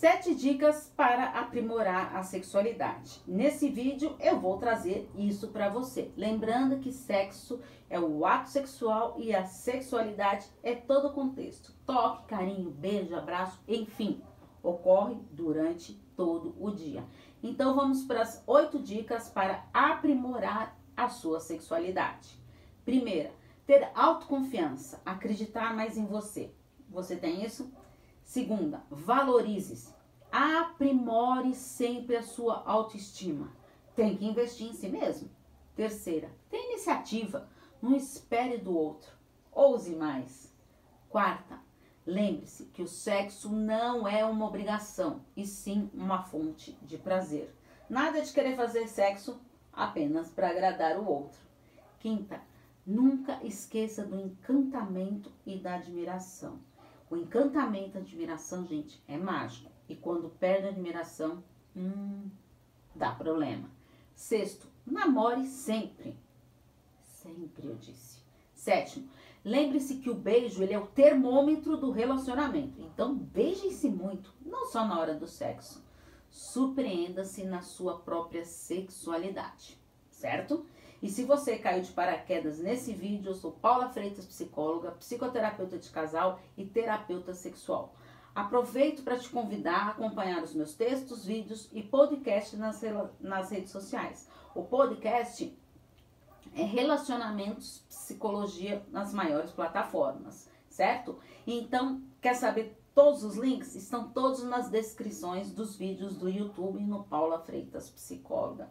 Sete dicas para aprimorar a sexualidade. Nesse vídeo eu vou trazer isso para você. Lembrando que sexo é o ato sexual e a sexualidade é todo o contexto. Toque, carinho, beijo, abraço, enfim, ocorre durante todo o dia. Então vamos para as oito dicas para aprimorar a sua sexualidade. Primeira, ter autoconfiança, acreditar mais em você. Você tem isso? Segunda, valorize-se. Aprimore sempre a sua autoestima. Tem que investir em si mesmo. Terceira, tenha iniciativa. Não espere do outro. Ouse mais. Quarta, lembre-se que o sexo não é uma obrigação, e sim uma fonte de prazer. Nada de querer fazer sexo apenas para agradar o outro. Quinta, nunca esqueça do encantamento e da admiração. O encantamento, a admiração, gente, é mágico. E quando perde a admiração, hum, dá problema. Sexto, namore sempre. Sempre, eu disse. Sétimo, lembre-se que o beijo ele é o termômetro do relacionamento. Então, beijem-se muito, não só na hora do sexo. Surpreenda-se na sua própria sexualidade, certo? E se você caiu de paraquedas nesse vídeo, eu sou Paula Freitas, psicóloga, psicoterapeuta de casal e terapeuta sexual. Aproveito para te convidar a acompanhar os meus textos, vídeos e podcast nas, nas redes sociais. O podcast é Relacionamentos Psicologia nas maiores plataformas, certo? Então, quer saber todos os links? Estão todos nas descrições dos vídeos do YouTube no Paula Freitas Psicóloga.